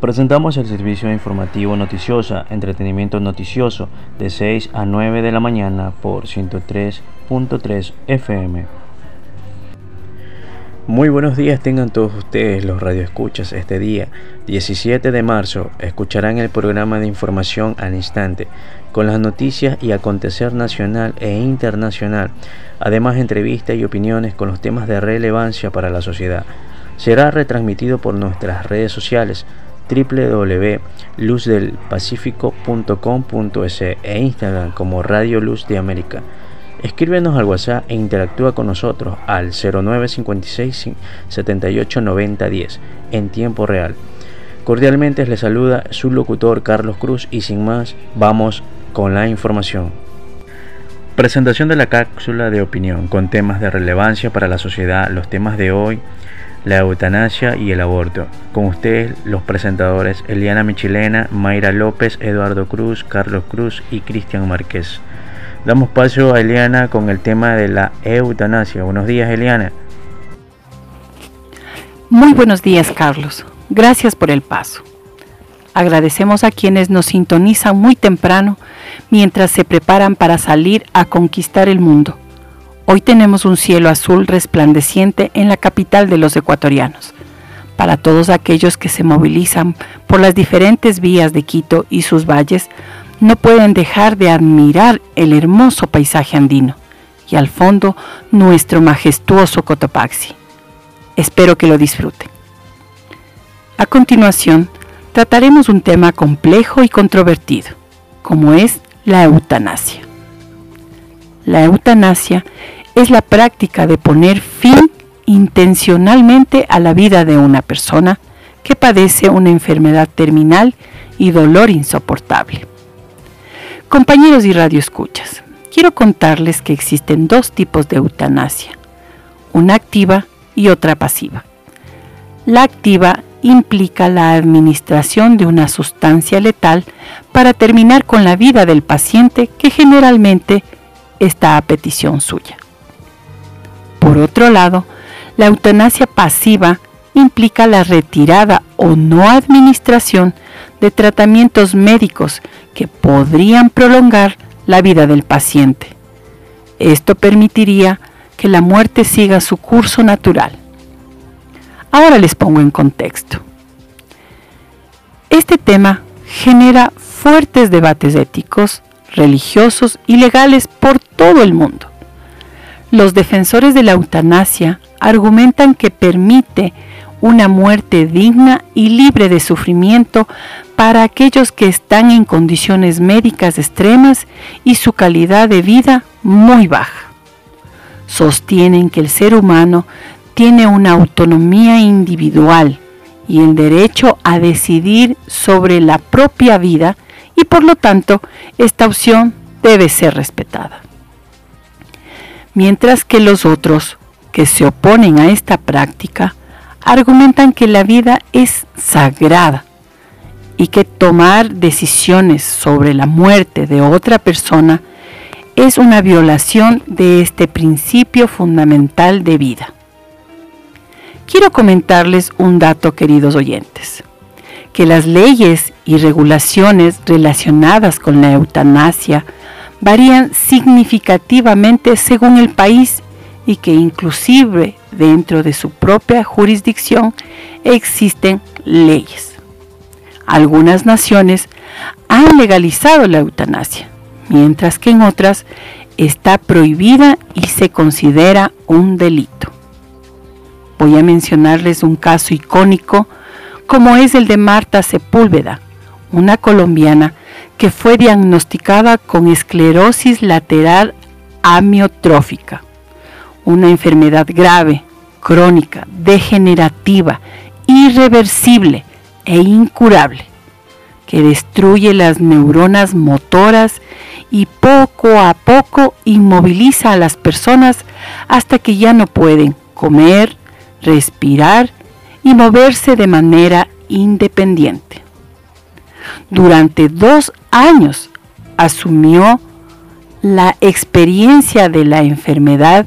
Presentamos el servicio informativo noticiosa, entretenimiento noticioso, de 6 a 9 de la mañana por 103.3 FM. Muy buenos días tengan todos ustedes los radioescuchas este día, 17 de marzo, escucharán el programa de información al instante, con las noticias y acontecer nacional e internacional, además entrevistas y opiniones con los temas de relevancia para la sociedad. Será retransmitido por nuestras redes sociales www.luzdelpacifico.com.es e Instagram como Radio Luz de América. Escríbenos al WhatsApp e interactúa con nosotros al 0956 78 en tiempo real. Cordialmente les saluda su locutor Carlos Cruz y sin más vamos con la información. Presentación de la cápsula de opinión con temas de relevancia para la sociedad, los temas de hoy, la eutanasia y el aborto. Con ustedes los presentadores Eliana Michilena, Mayra López, Eduardo Cruz, Carlos Cruz y Cristian Márquez. Damos paso a Eliana con el tema de la eutanasia. Buenos días, Eliana. Muy buenos días, Carlos. Gracias por el paso. Agradecemos a quienes nos sintonizan muy temprano mientras se preparan para salir a conquistar el mundo. Hoy tenemos un cielo azul resplandeciente en la capital de los ecuatorianos. Para todos aquellos que se movilizan por las diferentes vías de Quito y sus valles, no pueden dejar de admirar el hermoso paisaje andino y al fondo nuestro majestuoso Cotopaxi. Espero que lo disfruten. A continuación, trataremos un tema complejo y controvertido, como es la eutanasia. La eutanasia es la práctica de poner fin intencionalmente a la vida de una persona que padece una enfermedad terminal y dolor insoportable. Compañeros y radioescuchas, quiero contarles que existen dos tipos de eutanasia, una activa y otra pasiva. La activa implica la administración de una sustancia letal para terminar con la vida del paciente que generalmente está a petición suya. Por otro lado, la eutanasia pasiva implica la retirada o no administración de tratamientos médicos que podrían prolongar la vida del paciente. Esto permitiría que la muerte siga su curso natural. Ahora les pongo en contexto. Este tema genera fuertes debates éticos, religiosos y legales por todo el mundo. Los defensores de la eutanasia argumentan que permite una muerte digna y libre de sufrimiento para aquellos que están en condiciones médicas extremas y su calidad de vida muy baja. Sostienen que el ser humano tiene una autonomía individual y el derecho a decidir sobre la propia vida y por lo tanto esta opción debe ser respetada. Mientras que los otros que se oponen a esta práctica argumentan que la vida es sagrada y que tomar decisiones sobre la muerte de otra persona es una violación de este principio fundamental de vida. Quiero comentarles un dato, queridos oyentes, que las leyes y regulaciones relacionadas con la eutanasia varían significativamente según el país y que inclusive dentro de su propia jurisdicción existen leyes algunas naciones han legalizado la eutanasia, mientras que en otras está prohibida y se considera un delito. Voy a mencionarles un caso icónico como es el de Marta Sepúlveda, una colombiana que fue diagnosticada con esclerosis lateral amiotrófica, una enfermedad grave, crónica, degenerativa, irreversible, e incurable, que destruye las neuronas motoras y poco a poco inmoviliza a las personas hasta que ya no pueden comer, respirar y moverse de manera independiente. Durante dos años asumió la experiencia de la enfermedad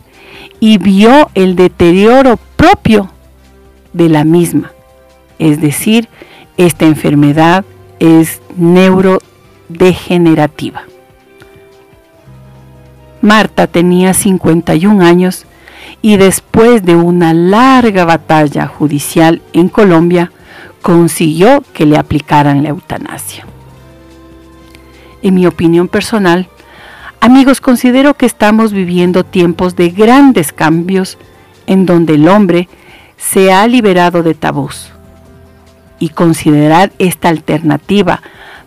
y vio el deterioro propio de la misma, es decir, Esta enfermedad es neurodegenerativa. Marta tenía 51 años y después de una larga batalla judicial en Colombia, consiguió que le aplicaran la eutanasia. En mi opinión personal, amigos, considero que estamos viviendo tiempos de grandes cambios en donde el hombre se ha liberado de tabús y considerar esta alternativa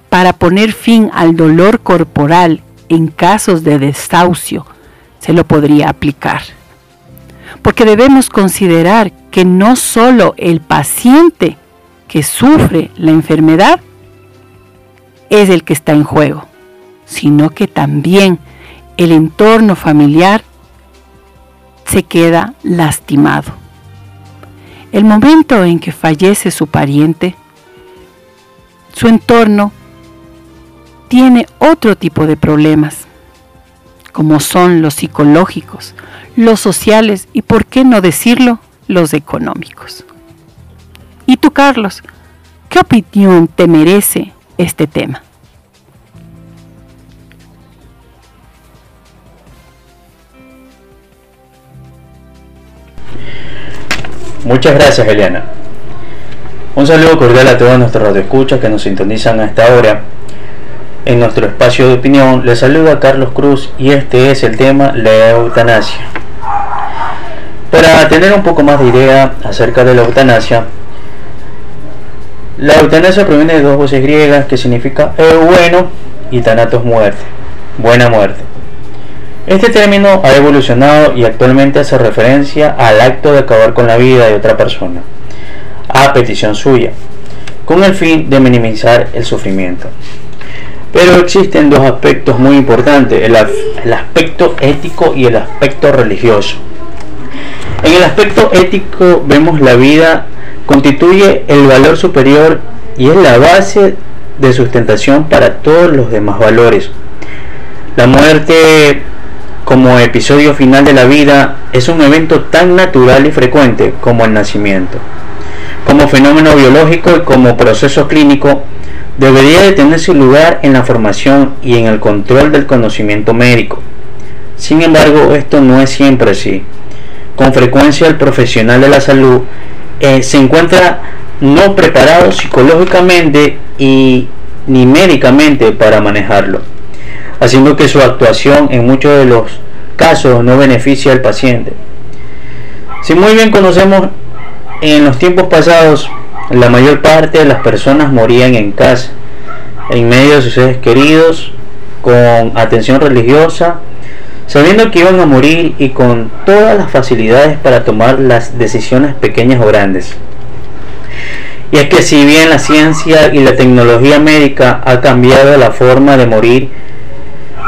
para poner fin al dolor corporal en casos de desahucio se lo podría aplicar. Porque debemos considerar que no solo el paciente que sufre la enfermedad es el que está en juego, sino que también el entorno familiar se queda lastimado. El momento en que fallece su pariente, su entorno tiene otro tipo de problemas, como son los psicológicos, los sociales y, por qué no decirlo, los económicos. ¿Y tú, Carlos, qué opinión te merece este tema? Muchas gracias, Eliana. Un saludo cordial a todos nuestros radioescuchas que nos sintonizan a esta hora. En nuestro espacio de opinión les saluda Carlos Cruz y este es el tema la eutanasia. Para tener un poco más de idea acerca de la eutanasia, la eutanasia proviene de dos voces griegas que significa bueno y thanatos muerte, buena muerte. Este término ha evolucionado y actualmente hace referencia al acto de acabar con la vida de otra persona, a petición suya, con el fin de minimizar el sufrimiento. Pero existen dos aspectos muy importantes, el aspecto ético y el aspecto religioso. En el aspecto ético vemos la vida constituye el valor superior y es la base de sustentación para todos los demás valores. La muerte como episodio final de la vida es un evento tan natural y frecuente como el nacimiento. Como fenómeno biológico y como proceso clínico, debería de tener su lugar en la formación y en el control del conocimiento médico. Sin embargo, esto no es siempre así. Con frecuencia el profesional de la salud eh, se encuentra no preparado psicológicamente y ni médicamente para manejarlo, haciendo que su actuación en muchos de los casos no beneficie al paciente. Si muy bien conocemos, en los tiempos pasados la mayor parte de las personas morían en casa, en medio de sus seres queridos, con atención religiosa sabiendo que iban a morir y con todas las facilidades para tomar las decisiones pequeñas o grandes. Y es que si bien la ciencia y la tecnología médica ha cambiado la forma de morir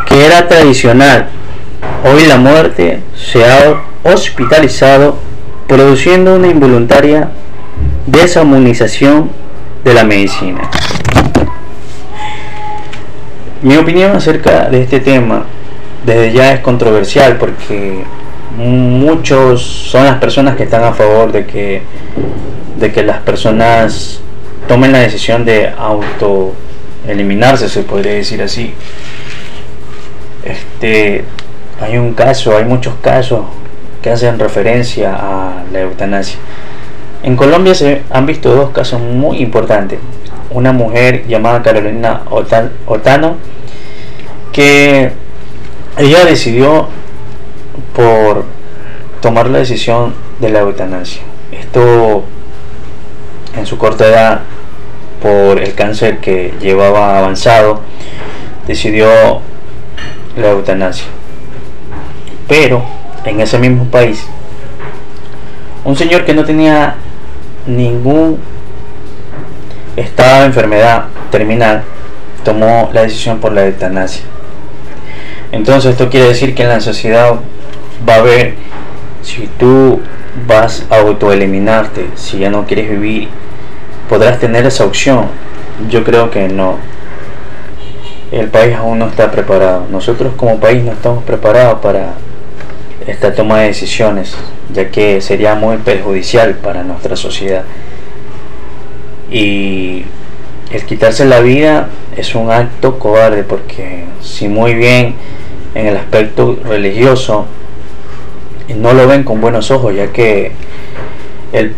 que era tradicional, hoy la muerte se ha hospitalizado produciendo una involuntaria desarmonización de la medicina. Mi opinión acerca de este tema desde ya es controversial porque muchos son las personas que están a favor de que de que las personas tomen la decisión de auto eliminarse se podría decir así. Este hay un caso hay muchos casos que hacen referencia a la eutanasia. En Colombia se han visto dos casos muy importantes. Una mujer llamada Carolina Otano que ella decidió por tomar la decisión de la eutanasia. Esto en su corta edad, por el cáncer que llevaba avanzado, decidió la eutanasia. Pero en ese mismo país, un señor que no tenía ningún estado de enfermedad terminal tomó la decisión por la eutanasia. Entonces esto quiere decir que en la sociedad va a haber, si tú vas a autoeliminarte, si ya no quieres vivir, podrás tener esa opción. Yo creo que no. El país aún no está preparado. Nosotros como país no estamos preparados para esta toma de decisiones, ya que sería muy perjudicial para nuestra sociedad. Y el quitarse la vida es un acto cobarde porque si muy bien en el aspecto religioso no lo ven con buenos ojos ya que el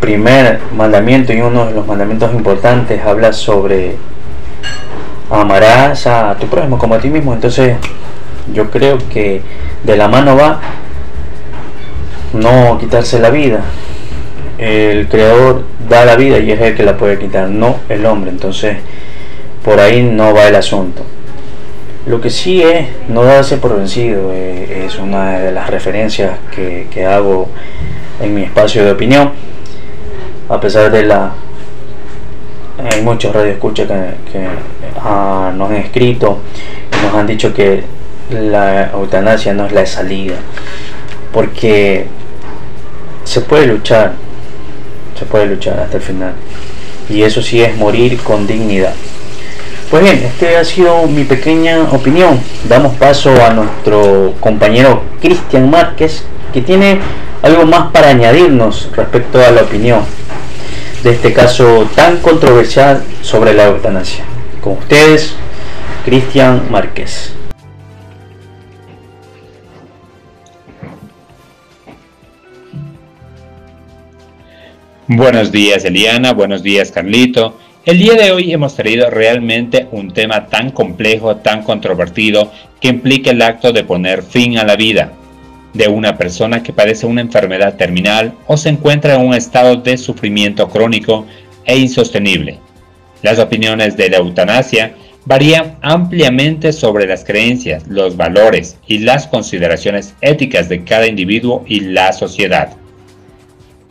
primer mandamiento y uno de los mandamientos importantes habla sobre amarás a tu prójimo como a ti mismo. Entonces yo creo que de la mano va no quitarse la vida el creador da la vida y es el que la puede quitar, no el hombre. Entonces, por ahí no va el asunto. Lo que sí es no darse por vencido, eh, es una de las referencias que, hago en mi espacio de opinión, a pesar de la... Hay muchos radioescuchas que, que ah, nos han escrito y nos han dicho que la eutanasia no es la salida, porque se puede luchar, se puede luchar hasta el final. Y eso sí es morir con dignidad. Pues bien, este ha sido mi pequeña opinión. Damos paso a nuestro compañero Cristian Márquez, que tiene algo más para añadirnos respecto a la opinión de este caso tan controversial sobre la eutanasia. Con ustedes, Cristian Márquez. Buenos días Eliana, buenos días Carlito. El día de hoy hemos traído realmente un tema tan complejo, tan controvertido, que implica el acto de poner fin a la vida de una persona que padece una enfermedad terminal o se encuentra en un estado de sufrimiento crónico e insostenible. Las opiniones de la eutanasia varían ampliamente sobre las creencias, los valores y las consideraciones éticas de cada individuo y la sociedad.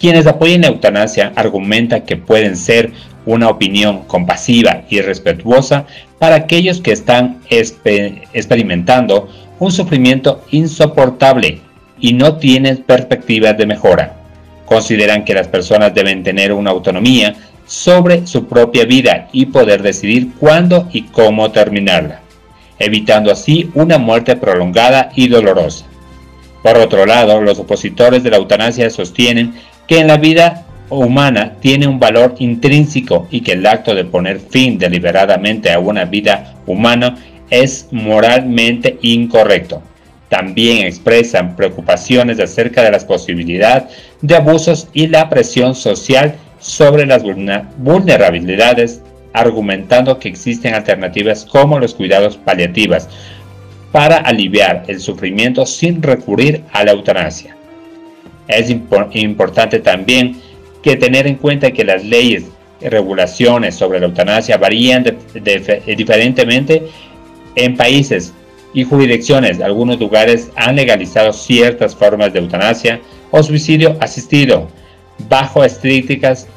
Quienes apoyan la eutanasia argumentan que pueden ser una opinión compasiva y respetuosa para aquellos que están experimentando un sufrimiento insoportable y no tienen perspectivas de mejora. Consideran que las personas deben tener una autonomía sobre su propia vida y poder decidir cuándo y cómo terminarla, evitando así una muerte prolongada y dolorosa. Por otro lado, los opositores de la eutanasia sostienen que en la vida humana tiene un valor intrínseco y que el acto de poner fin deliberadamente a una vida humana es moralmente incorrecto. También expresan preocupaciones acerca de las posibilidades de abusos y la presión social sobre las vulnerabilidades, argumentando que existen alternativas como los cuidados paliativos para aliviar el sufrimiento sin recurrir a la eutanasia. Es importante también que tener en cuenta que las leyes y regulaciones sobre la eutanasia varían diferentemente en países y jurisdicciones. Algunos lugares han legalizado ciertas formas de eutanasia o suicidio asistido bajo estrictas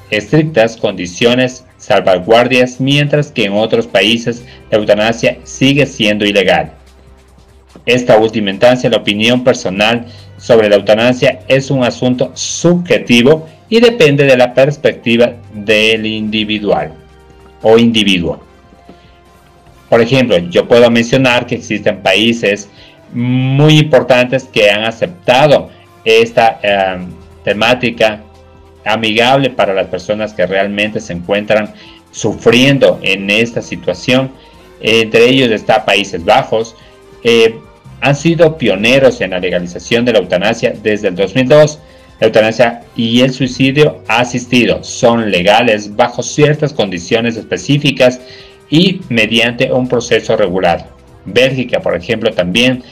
condiciones salvaguardias, mientras que en otros países la eutanasia sigue siendo ilegal. Esta última instancia, la opinión personal sobre la eutanasia es un asunto subjetivo y depende de la perspectiva del individual o individuo. Por ejemplo, yo puedo mencionar que existen países muy importantes que han aceptado esta em, temática amigable para las personas que realmente se encuentran sufriendo en esta situación. Entre ellos está Países Bajos, eh, han sido pioneros en la legalización de la eutanasia desde el 2002. La eutanasia y el suicidio asistido son legales bajo ciertas condiciones específicas y mediante un proceso regulado. Bélgica, por ejemplo, también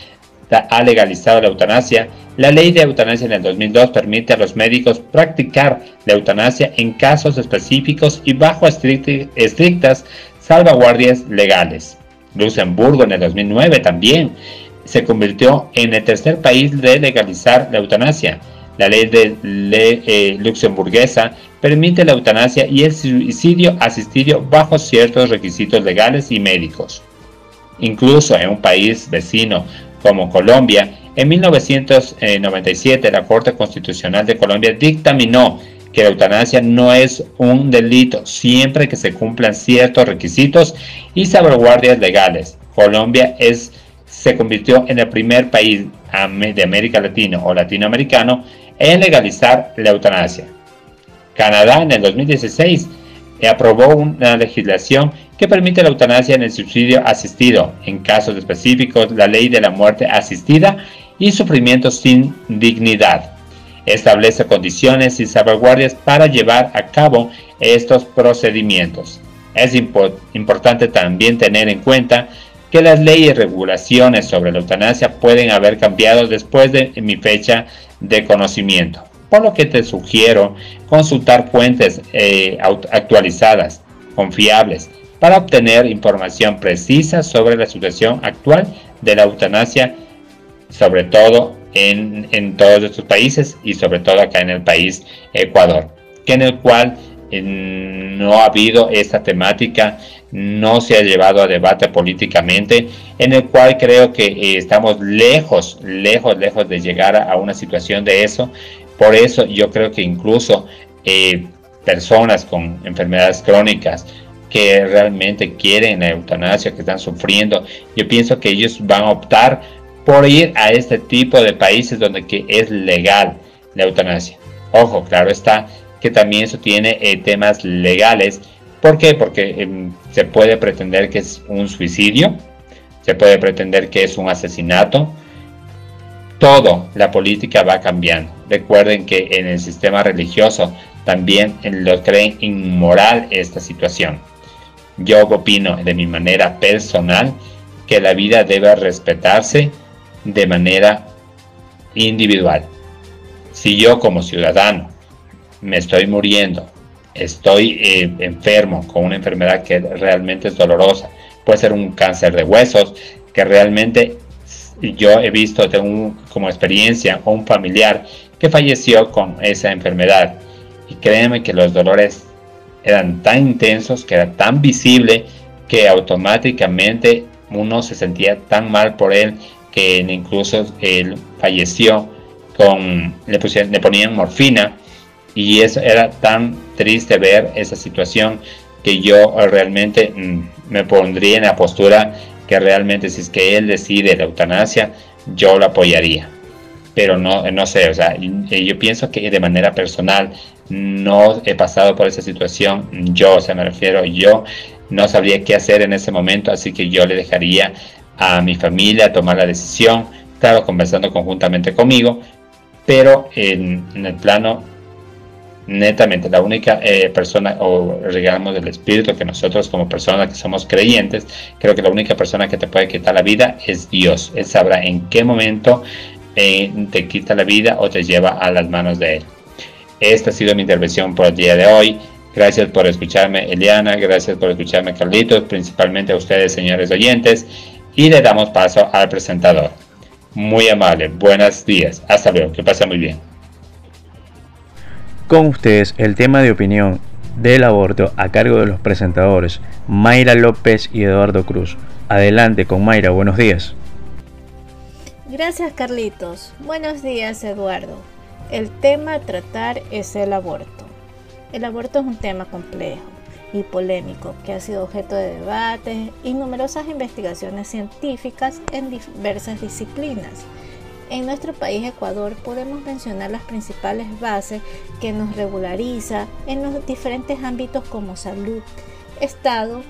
ha legalizado la eutanasia. La ley de eutanasia en el 2002 permite a los médicos practicar la eutanasia en casos específicos y bajo estrictas salvaguardias legales. Luxemburgo en el 2009 también se convirtió en el tercer país de legalizar la eutanasia. La ley de eh, luxemburguesa permite la eutanasia y el suicidio asistido bajo ciertos requisitos legales y médicos. Incluso en un país vecino como Colombia, en 1997 la Corte Constitucional de Colombia dictaminó que la eutanasia no es un delito siempre que se cumplan ciertos requisitos y salvaguardias legales. Colombia es se convirtió en el primer país de América Latina o latinoamericano en legalizar la eutanasia. Canadá en el 2016 aprobó una legislación que permite la eutanasia en el subsidio asistido, en casos específicos la ley de la muerte asistida y sufrimiento sin dignidad. Establece condiciones y salvaguardias para llevar a cabo estos procedimientos. Es importante también tener en cuenta que las leyes y regulaciones sobre la eutanasia pueden haber cambiado después de mi fecha de conocimiento, por lo que te sugiero consultar fuentes eh, actualizadas, confiables, para obtener información precisa sobre la situación actual de la eutanasia, sobre todo en, en todos estos países y sobre todo acá en el país Ecuador, que en el cual no ha habido esta temática, no se ha llevado a debate políticamente, en el cual creo que eh, estamos lejos, lejos, lejos de llegar a, una situación de eso. Por eso yo creo que incluso eh, personas con enfermedades crónicas que realmente quieren la eutanasia, que están sufriendo, yo pienso que ellos van a optar por ir a este tipo de países donde que es legal la eutanasia. Ojo, claro está, que también eso tiene eh, temas legales. ¿Por qué? Porque em, se puede pretender que es un suicidio, se puede pretender que es un asesinato. Todo, la política va cambiando. Recuerden que en el sistema religioso también lo creen inmoral esta situación. Yo opino de mi manera personal que la vida debe respetarse de manera individual. Si yo como ciudadano me estoy muriendo, estoy eh, enfermo con una enfermedad que realmente es dolorosa, puede ser un cáncer de huesos, que realmente yo he visto como experiencia o un familiar que falleció con esa enfermedad. Y créeme que los dolores eran tan intensos, que era tan visible, que automáticamente uno se sentía tan mal por él que incluso él falleció con le, pusieron, le ponían morfina y eso era tan triste ver esa situación que yo realmente mm, me pondría en la postura que realmente si es que él decide la eutanasia, yo lo apoyaría. Pero no, no sé, o sea, yo pienso que de manera personal no he pasado por esa situación, yo, o sea, me refiero, yo no sabría qué hacer en ese momento, así que yo le dejaría a mi familia tomar la decisión, claro, conversando conjuntamente conmigo, pero en el plano netamente la única eh, persona o digamos del espíritu que nosotros como personas que somos creyentes creo que la única persona que te puede quitar la vida es Dios. Él sabrá en qué momento eh, te quita la vida o te lleva a las manos de él. Esta ha sido mi intervención por el día de hoy. Gracias por escucharme Eliana. Gracias por escucharme Carlitos. Principalmente a ustedes señores oyentes. Y le damos paso al presentador. Muy amable. Buenos días. Hasta luego. Que pase muy bien con ustedes el tema de opinión del aborto a cargo de los presentadores Mayra López y Eduardo Cruz. Adelante con Mayra, buenos días. Gracias Carlitos. Buenos días Eduardo. El tema a tratar es el aborto. El aborto es un tema complejo y polémico que ha sido objeto de debates y numerosas investigaciones científicas en diversas disciplinas en nuestro país Ecuador podemos mencionar las principales bases que nos regulariza en los diferentes ámbitos como salud, Estado,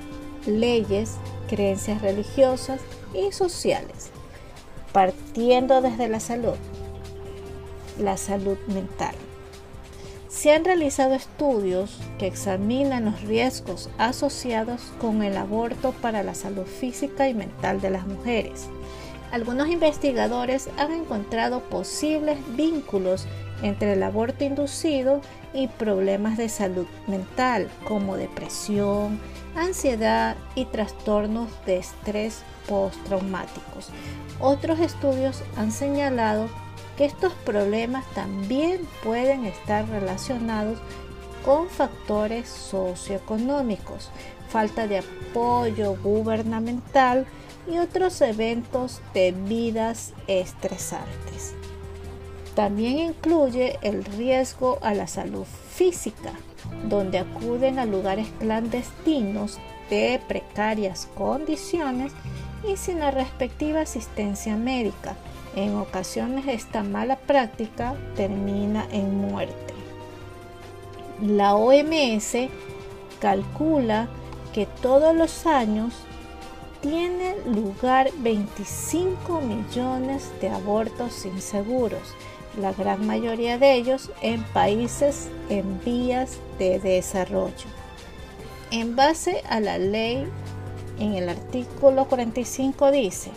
leyes, creencias religiosas y sociales. Partiendo desde la salud, la salud mental. Se han realizado estudios que examinan los riesgos asociados con el aborto para la salud física y mental de las mujeres algunos investigadores han encontrado posibles vínculos entre el aborto inducido y problemas de salud mental como depresión, ansiedad y trastornos de estrés postraumáticos. Otros estudios han señalado que estos problemas también pueden estar relacionados con factores socioeconómicos, falta de apoyo gubernamental, y otros eventos de vidas estresantes. También incluye el riesgo a la salud física, donde acuden a lugares clandestinos de precarias condiciones y sin la respectiva asistencia médica. En ocasiones esta mala práctica termina en muerte. La OMS calcula que todos los años tiene lugar 25 millones de abortos inseguros, la gran mayoría de ellos en países en vías de desarrollo. En base a la ley, en el artículo 45 dice,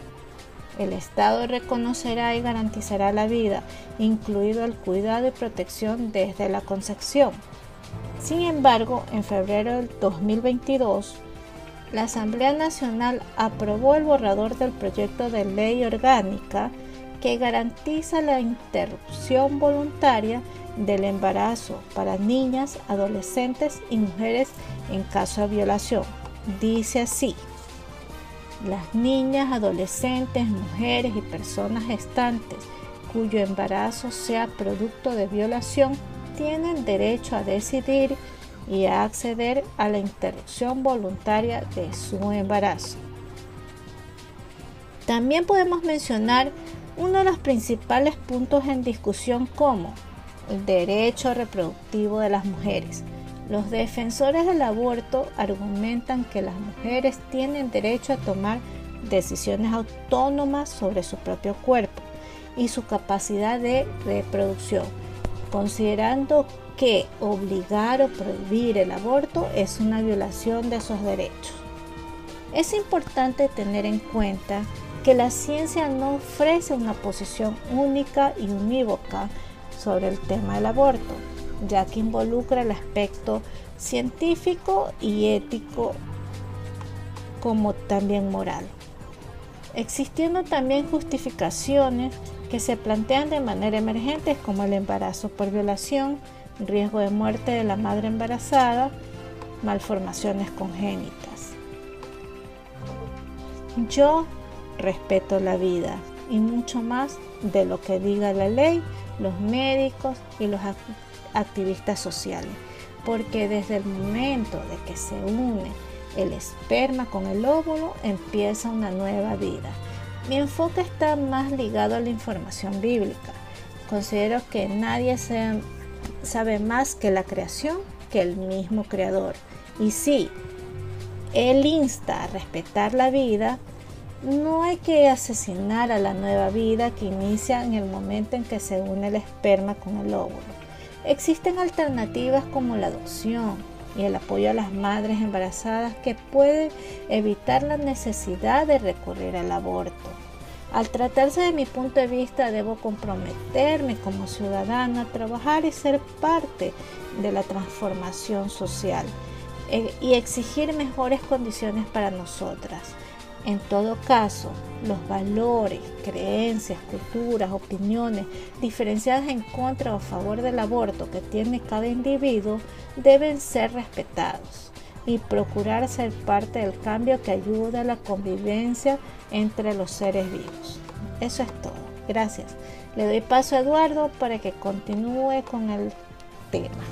el Estado reconocerá y garantizará la vida, incluido el cuidado y protección desde la concepción. Sin embargo, en febrero del 2022, la Asamblea Nacional aprobó el borrador del proyecto de ley orgánica que garantiza la interrupción voluntaria del embarazo para niñas, adolescentes y mujeres en caso de violación. Dice así, las niñas, adolescentes, mujeres y personas gestantes cuyo embarazo sea producto de violación tienen derecho a decidir y a acceder a la interrupción voluntaria de su embarazo. También podemos mencionar uno de los principales puntos en discusión como el derecho reproductivo de las mujeres. Los defensores del aborto argumentan que las mujeres tienen derecho a tomar decisiones autónomas sobre su propio cuerpo y su capacidad de reproducción, considerando que obligar o prohibir el aborto es una violación de esos derechos. Es importante tener en cuenta que la ciencia no ofrece una posición única y unívoca sobre el tema del aborto, ya que involucra el aspecto científico y ético como también moral, existiendo también justificaciones que se plantean de manera emergente como el embarazo por violación, riesgo de muerte de la madre embarazada, malformaciones congénitas. Yo respeto la vida y mucho más de lo que diga la ley, los médicos y los activistas sociales, porque desde el momento de que se une el esperma con el óvulo empieza una nueva vida. Mi enfoque está más ligado a la información bíblica. Considero que nadie sabe más que la creación que el mismo creador. Y sí, él insta a respetar la vida, no hay que asesinar a la nueva vida que inicia en el momento en que se une el esperma con el óvulo. Existen alternativas como la adopción y el apoyo a las madres embarazadas que pueden evitar la necesidad de recurrir al aborto. Al tratarse de mi punto de vista, debo comprometerme como ciudadana a trabajar y ser parte de la transformación social eh, y exigir mejores condiciones para nosotras. En todo caso, los valores, creencias, culturas, opiniones diferenciadas en contra o a favor del aborto que tiene cada individuo deben ser respetados y procurar ser parte del cambio que ayuda a la convivencia entre los seres vivos. Eso es todo. Gracias. Le doy paso a Eduardo para que continúe con el tema.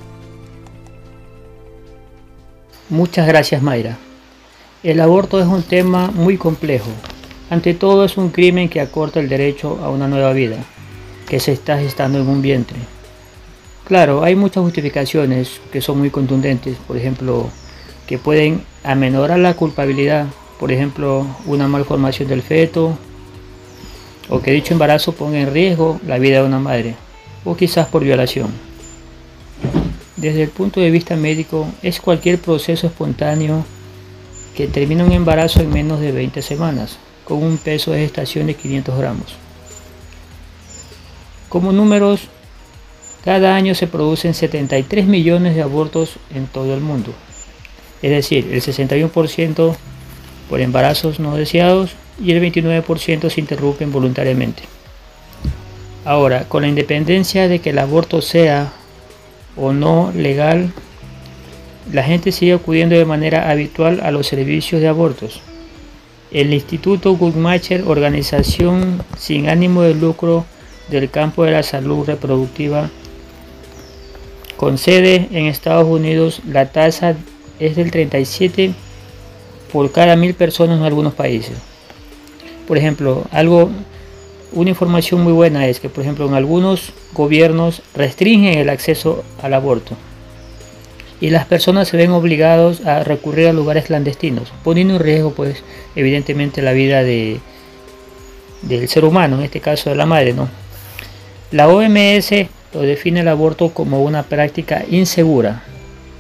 Muchas gracias Mayra. El aborto es un tema muy complejo. Ante todo es un crimen que acorta el derecho a una nueva vida, que se está gestando en un vientre. Claro, hay muchas justificaciones que son muy contundentes, por ejemplo, que pueden amenorar la culpabilidad, por ejemplo, una malformación del feto, o que dicho embarazo ponga en riesgo la vida de una madre, o quizás por violación. Desde el punto de vista médico, es cualquier proceso espontáneo que termina un embarazo en menos de 20 semanas, con un peso de gestación de 500 gramos. Como números, cada año se producen 73 millones de abortos en todo el mundo, es decir, el 61% por embarazos no deseados y el 29% se interrumpen voluntariamente. Ahora, con la independencia de que el aborto sea o no legal, la gente sigue acudiendo de manera habitual a los servicios de abortos. El Instituto Guttmacher, organización sin ánimo de lucro del campo de la salud reproductiva, con sede en Estados Unidos, la tasa es del 37 por cada mil personas en algunos países. Por ejemplo, algo, una información muy buena es que, por ejemplo, en algunos gobiernos restringen el acceso al aborto y las personas se ven obligados a recurrir a lugares clandestinos, poniendo en riesgo pues evidentemente la vida de, del ser humano, en este caso de la madre, ¿no? La OMS lo define el aborto como una práctica insegura,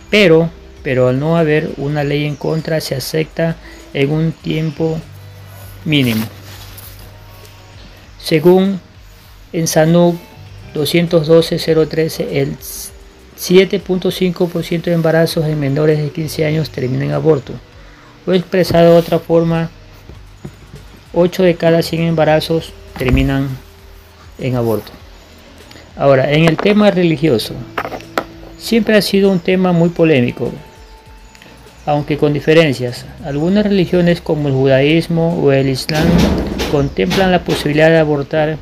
pero, pero al no haber una ley en contra se acepta en un tiempo mínimo. Según en SANUC 212.013, el 7.5% de embarazos en menores de 15 años terminan en aborto. O expresado de otra forma, 8 de cada 100 embarazos terminan en aborto. Ahora, en el tema religioso, siempre ha sido un tema muy polémico, aunque con diferencias. Algunas religiones como el judaísmo o el islam contemplan la posibilidad de abortar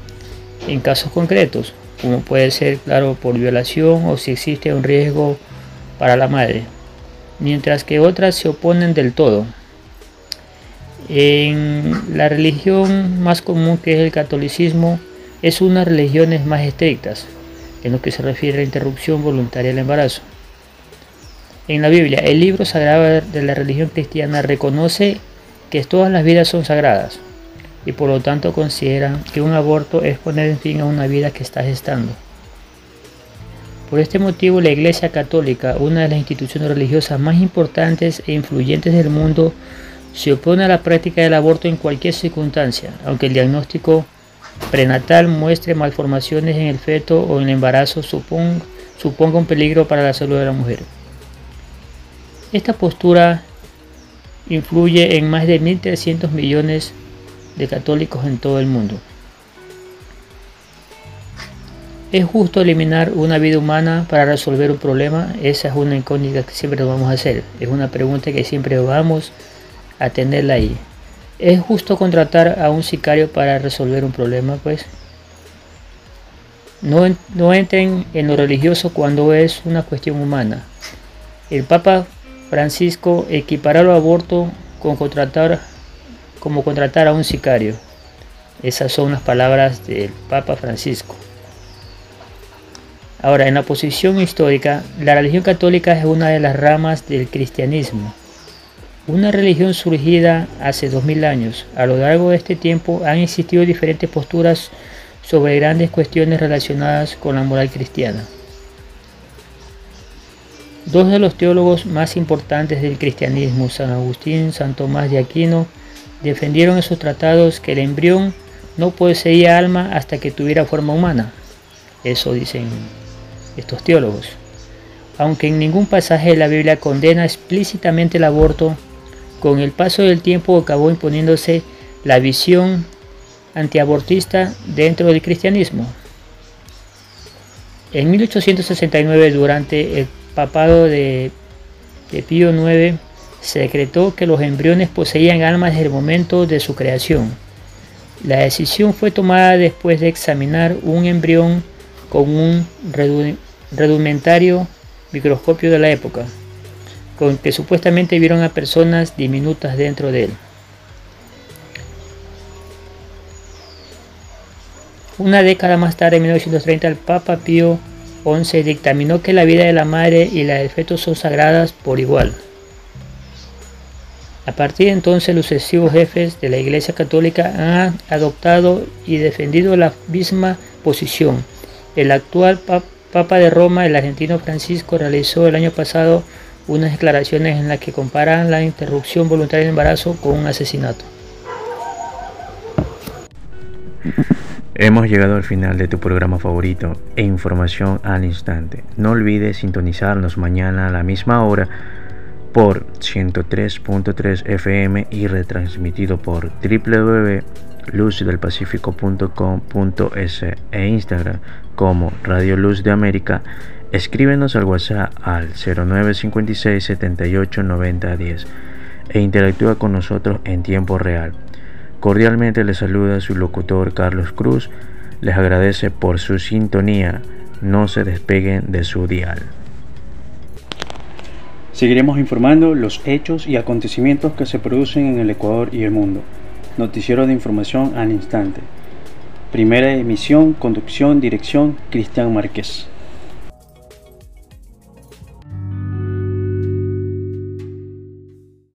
en casos concretos, como puede ser, claro, por violación o si existe un riesgo para la madre, mientras que otras se oponen del todo. En la religión más común que es el catolicismo, es una de las religiones más estrictas en lo que se refiere a la interrupción voluntaria del embarazo. En la Biblia, el libro sagrado de la religión cristiana reconoce que todas las vidas son sagradas, y por lo tanto consideran que un aborto es poner fin a una vida que está gestando. Por este motivo la Iglesia Católica, una de las instituciones religiosas más importantes e influyentes del mundo, se opone a la práctica del aborto en cualquier circunstancia, aunque el diagnóstico prenatal muestre malformaciones en el feto o en el embarazo suponga, un peligro para la salud de la mujer. Esta postura influye en más de 1.300 millones de católicos en todo el mundo. ¿Es justo eliminar una vida humana para resolver un problema? Esa es una incógnita que siempre vamos a hacer. Es una pregunta que siempre vamos a tenerla ahí. ¿Es justo contratar a un sicario para resolver un problema? Pues no, no entren en lo religioso cuando es una cuestión humana. El Papa Francisco equipará el aborto con contratar como contratar a un sicario. Esas son las palabras del Papa Francisco. Ahora, en la posición histórica, la religión católica es una de las ramas del cristianismo. Una religión surgida hace 2000 años. A lo largo de este tiempo han existido diferentes posturas sobre grandes cuestiones relacionadas con la moral cristiana. Dos de los teólogos más importantes del cristianismo, San Agustín, San Tomás de Aquino, defendieron en sus tratados que el embrión no poseía alma hasta que tuviera forma humana. Eso dicen estos teólogos. Aunque en ningún pasaje de la Biblia condena explícitamente el aborto, con el paso del tiempo acabó imponiéndose la visión antiabortista dentro del cristianismo. En 1869, durante el papado de, Pío IX, se decretó que los embriones poseían alma desde el momento de su creación. La decisión fue tomada después de examinar un embrión con un rudimentario microscopio de la época, con que supuestamente vieron a personas diminutas dentro de él. Una década más tarde, en 1930, el Papa Pío XI dictaminó que la vida de la madre y la del feto son sagradas por igual. A partir de entonces los sucesivos jefes de la Iglesia Católica han adoptado y defendido la misma posición. El actual Papa de Roma, el argentino Francisco, realizó el año pasado unas declaraciones en las que comparan la interrupción voluntaria del embarazo con un asesinato. Hemos llegado al final de tu programa favorito e información al instante. No olvides sintonizarnos mañana a la misma hora por 103.3 FM y retransmitido por www.luzdelpacifico.com.es e Instagram como Radio Luz de América. Escríbenos al WhatsApp al 0956 78 90 10 e interactúa con nosotros en tiempo real. Cordialmente les saluda su locutor Carlos Cruz. Les agradece por su sintonía. No se despeguen de su dial. Seguiremos informando los hechos y acontecimientos que se producen en el Ecuador y el mundo. Noticiero de información al instante. Primera emisión, conducción, dirección, Cristian Márquez.